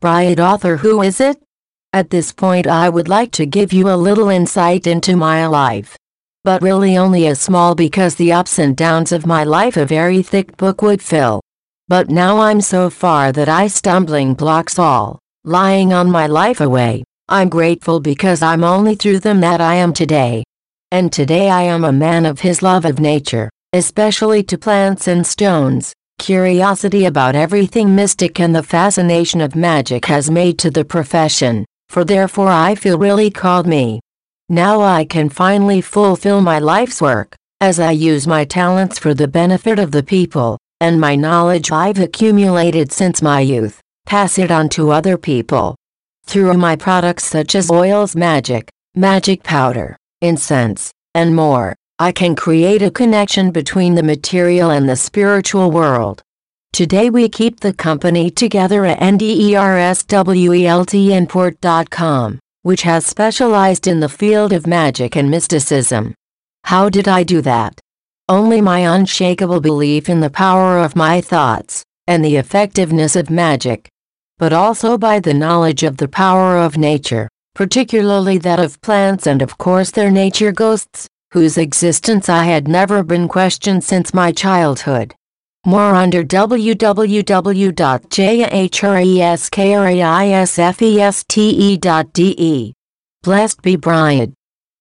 Brighid author who is it? At this point I would like to give you a little insight into my life. But really only a small because the ups and downs of my life a very thick book would fill. But now I'm so far that I stumbling blocks all, lying on my life away. I'm grateful because I'm only through them that I am today. And today I am a man of his love of nature, especially to plants and stones, curiosity about everything mystic and the fascination of magic has made to the profession, for therefore I feel really called me. Now I can finally fulfill my life's work, as I use my talents for the benefit of the people, and my knowledge I've accumulated since my youth, pass it on to other people. Through my products such as oils magic, magic powder, incense, and more, I can create a connection between the material and the spiritual world. Today we keep the company together at NDERSWELTimport.com, which has specialized in the field of magic and mysticism. How did I do that? Only my unshakable belief in the power of my thoughts, and the effectiveness of magic. But also by the knowledge of the power of nature, particularly that of plants and of course their nature ghosts, whose existence I had never been questioned since my childhood. More under www.jahreskreisfeste.de. Blessed be Brighid.